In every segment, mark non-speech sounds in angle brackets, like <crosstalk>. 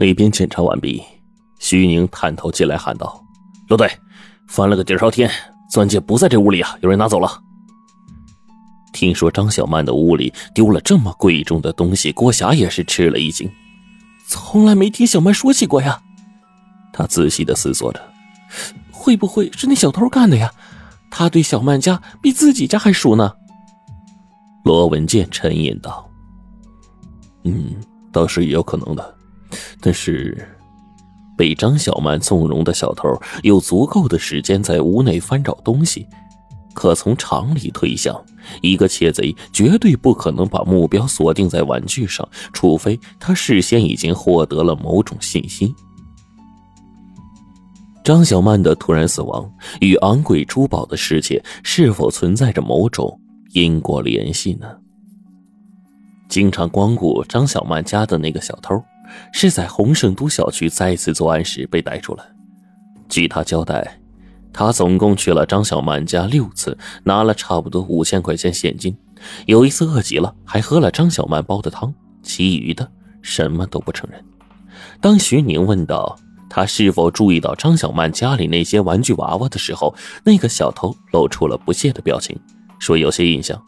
那边检查完毕，徐宁探头进来喊道：“罗队，翻了个底朝天，钻戒不在这屋里啊，有人拿走了。”听说张小曼的屋里丢了这么贵重的东西，郭霞也是吃了一惊，从来没听小曼说起过呀。他仔细的思索着，会不会是那小偷干的呀？他对小曼家比自己家还熟呢。罗文健沉吟道：“嗯，倒是也有可能的，但是被张小曼纵容的小偷有足够的时间在屋内翻找东西，可从常理推想，一个窃贼绝对不可能把目标锁定在玩具上，除非他事先已经获得了某种信息。”张小曼的突然死亡与昂贵珠宝的失窃是否存在着某种？因果联系呢？经常光顾张小曼家的那个小偷，是在洪盛都小区再次作案时被逮住了。据他交代，他总共去了张小曼家六次，拿了差不多五千块钱现金。有一次饿极了，还喝了张小曼煲的汤，其余的什么都不承认。当徐宁问到他是否注意到张小曼家里那些玩具娃娃的时候，那个小偷露出了不屑的表情。说有些印象，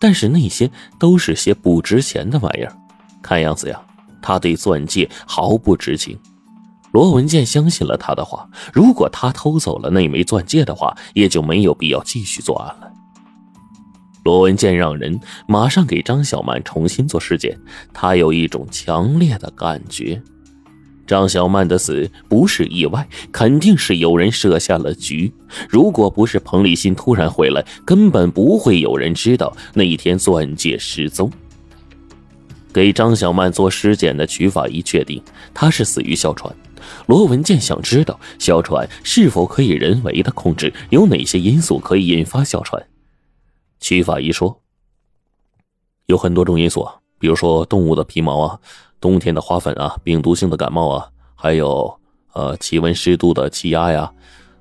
但是那些都是些不值钱的玩意儿。看样子呀，他对钻戒毫不知情。罗文健相信了他的话，如果他偷走了那枚钻戒的话，也就没有必要继续作案了。罗文健让人马上给张小曼重新做尸检，他有一种强烈的感觉。张小曼的死不是意外，肯定是有人设下了局。如果不是彭立新突然回来，根本不会有人知道那一天钻戒失踪。给张小曼做尸检的曲法医确定，她是死于哮喘。罗文健想知道哮喘是否可以人为的控制，有哪些因素可以引发哮喘？曲法医说，有很多种因素，比如说动物的皮毛啊。冬天的花粉啊，病毒性的感冒啊，还有呃气温湿度的气压呀，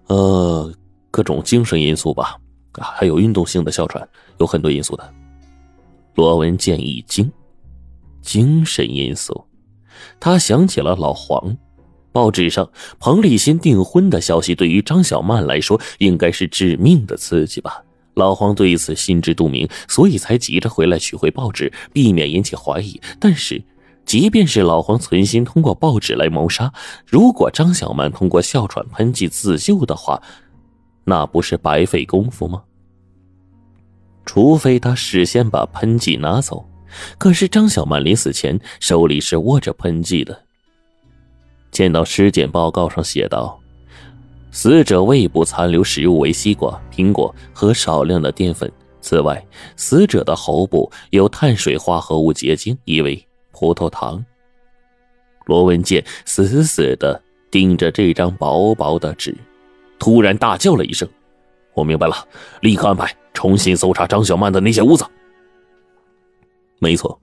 呃各种精神因素吧，还有运动性的哮喘，有很多因素的。罗文建一惊，精神因素，他想起了老黄，报纸上彭立新订婚的消息，对于张小曼来说应该是致命的刺激吧。老黄对此心知肚明，所以才急着回来取回报纸，避免引起怀疑。但是。即便是老黄存心通过报纸来谋杀，如果张小曼通过哮喘喷剂自救的话，那不是白费功夫吗？除非他事先把喷剂拿走，可是张小曼临死前手里是握着喷剂的。见到尸检报告上写道：死者胃部残留食物为西瓜、苹果和少量的淀粉，此外，死者的喉部有碳水化合物结晶，意味。葡萄糖。罗文健死死的盯着这张薄薄的纸，突然大叫了一声：“我明白了，立刻安排重新搜查张小曼的那些屋子。”没错，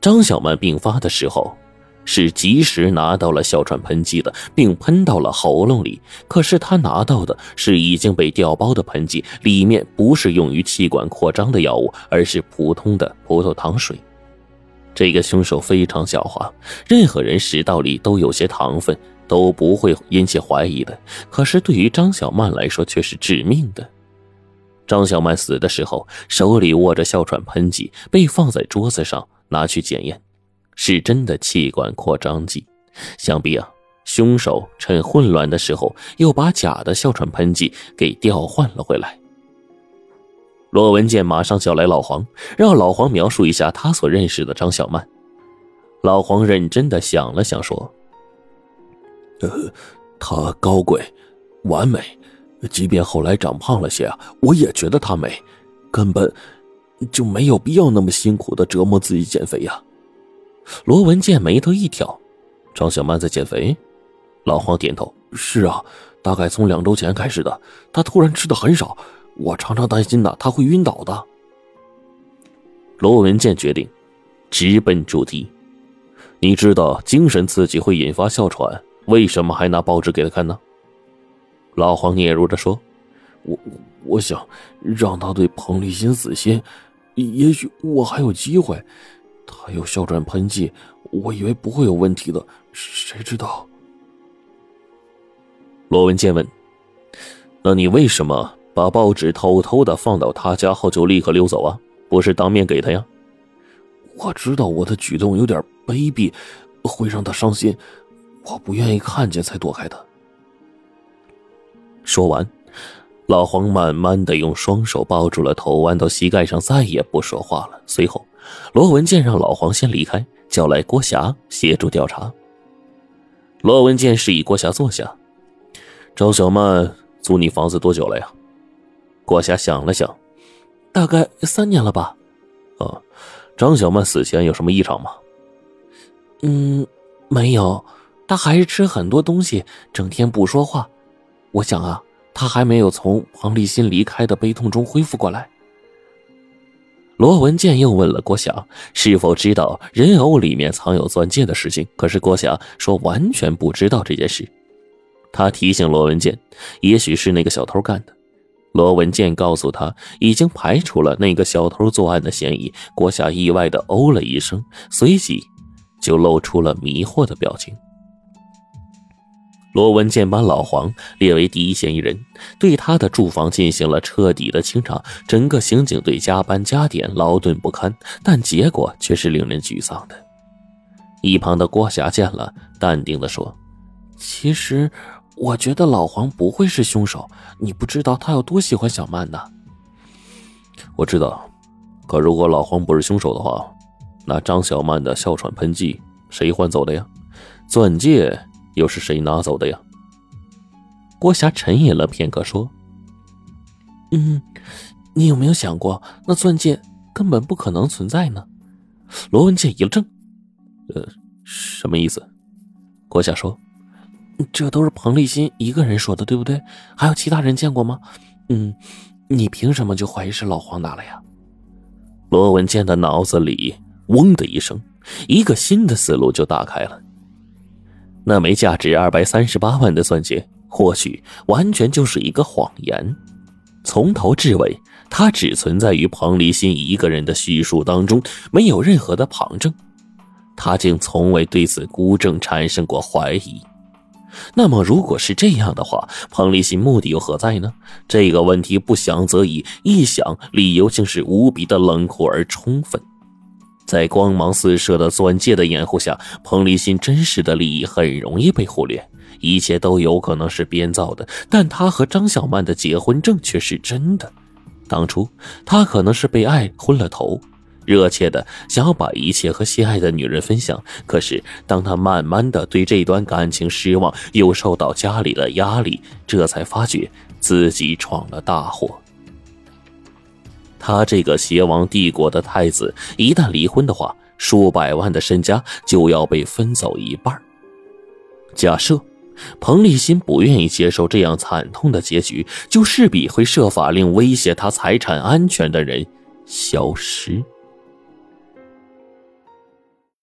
张小曼病发的时候是及时拿到了哮喘喷剂的，并喷到了喉咙里。可是他拿到的是已经被调包的喷剂，里面不是用于气管扩张的药物，而是普通的葡萄糖水。这个凶手非常狡猾，任何人食道里都有些糖分都不会引起怀疑的。可是对于张小曼来说却是致命的。张小曼死的时候手里握着哮喘喷剂，被放在桌子上拿去检验，是真的气管扩张剂。想必啊，凶手趁混乱的时候又把假的哮喘喷剂给调换了回来。罗文健马上叫来老黄，让老黄描述一下他所认识的张小曼。老黄认真的想了想，说：“ <laughs> 呃，她高贵、完美，即便后来长胖了些，我也觉得她美，根本就没有必要那么辛苦的折磨自己减肥呀。”罗文健眉头一挑：“张小曼在减肥？”老黄点头：“是啊，大概从两周前开始的，她突然吃的很少。”我常常担心呢，他会晕倒的。罗文健决定直奔主题。你知道精神刺激会引发哮喘，为什么还拿报纸给他看呢？老黄嗫嚅着说：“我我想让他对彭立新死心，也许我还有机会。他有哮喘喷剂，我以为不会有问题的，谁知道？罗文健问：“那你为什么把报纸偷偷的放到他家后就立刻溜走啊？不是当面给他呀？”我知道我的举动有点卑鄙，会让他伤心，我不愿意看见才躲开的。说完，老黄慢慢的用双手抱住了头，弯到膝盖上，再也不说话了。随后，罗文健让老黄先离开，叫来郭霞协助调查。罗文健示意郭霞坐下。张小曼租你房子多久了呀？郭霞想了想，大概三年了吧。啊。张小曼死前有什么异常吗？嗯，没有，她还是吃很多东西，整天不说话。我想啊，他还没有从黄立新离开的悲痛中恢复过来。罗文健又问了郭霞是否知道人偶里面藏有钻戒的事情，可是郭霞说完全不知道这件事。他提醒罗文健，也许是那个小偷干的。罗文健告诉他，已经排除了那个小偷作案的嫌疑。郭霞意外的哦了一声，随即就露出了迷惑的表情。罗文健把老黄列为第一嫌疑人，对他的住房进行了彻底的清查。整个刑警队加班加点，劳顿不堪，但结果却是令人沮丧的。一旁的郭霞见了，淡定的说：“其实……”我觉得老黄不会是凶手，你不知道他有多喜欢小曼呢。我知道，可如果老黄不是凶手的话，那张小曼的哮喘喷剂谁换走的呀？钻戒又是谁拿走的呀？郭霞沉吟了片刻，说：“嗯，你有没有想过，那钻戒根本不可能存在呢？”罗文健一怔：“呃，什么意思？”郭霞说。这都是彭立新一个人说的，对不对？还有其他人见过吗？嗯，你凭什么就怀疑是老黄拿了呀？罗文健的脑子里嗡的一声，一个新的思路就打开了。那枚价值二百三十八万的钻戒，或许完全就是一个谎言，从头至尾，它只存在于彭立新一个人的叙述当中，没有任何的旁证，他竟从未对此孤证产生过怀疑。那么，如果是这样的话，彭立新目的又何在呢？这个问题不想则已，一想，理由竟是无比的冷酷而充分。在光芒四射的钻戒的掩护下，彭立新真实的利益很容易被忽略，一切都有可能是编造的。但他和张小曼的结婚证却是真的。当初他可能是被爱昏了头。热切的想要把一切和心爱的女人分享，可是当他慢慢的对这段感情失望，又受到家里的压力，这才发觉自己闯了大祸。他这个邪王帝国的太子，一旦离婚的话，数百万的身家就要被分走一半。假设彭立新不愿意接受这样惨痛的结局，就势必会设法令威胁他财产安全的人消失。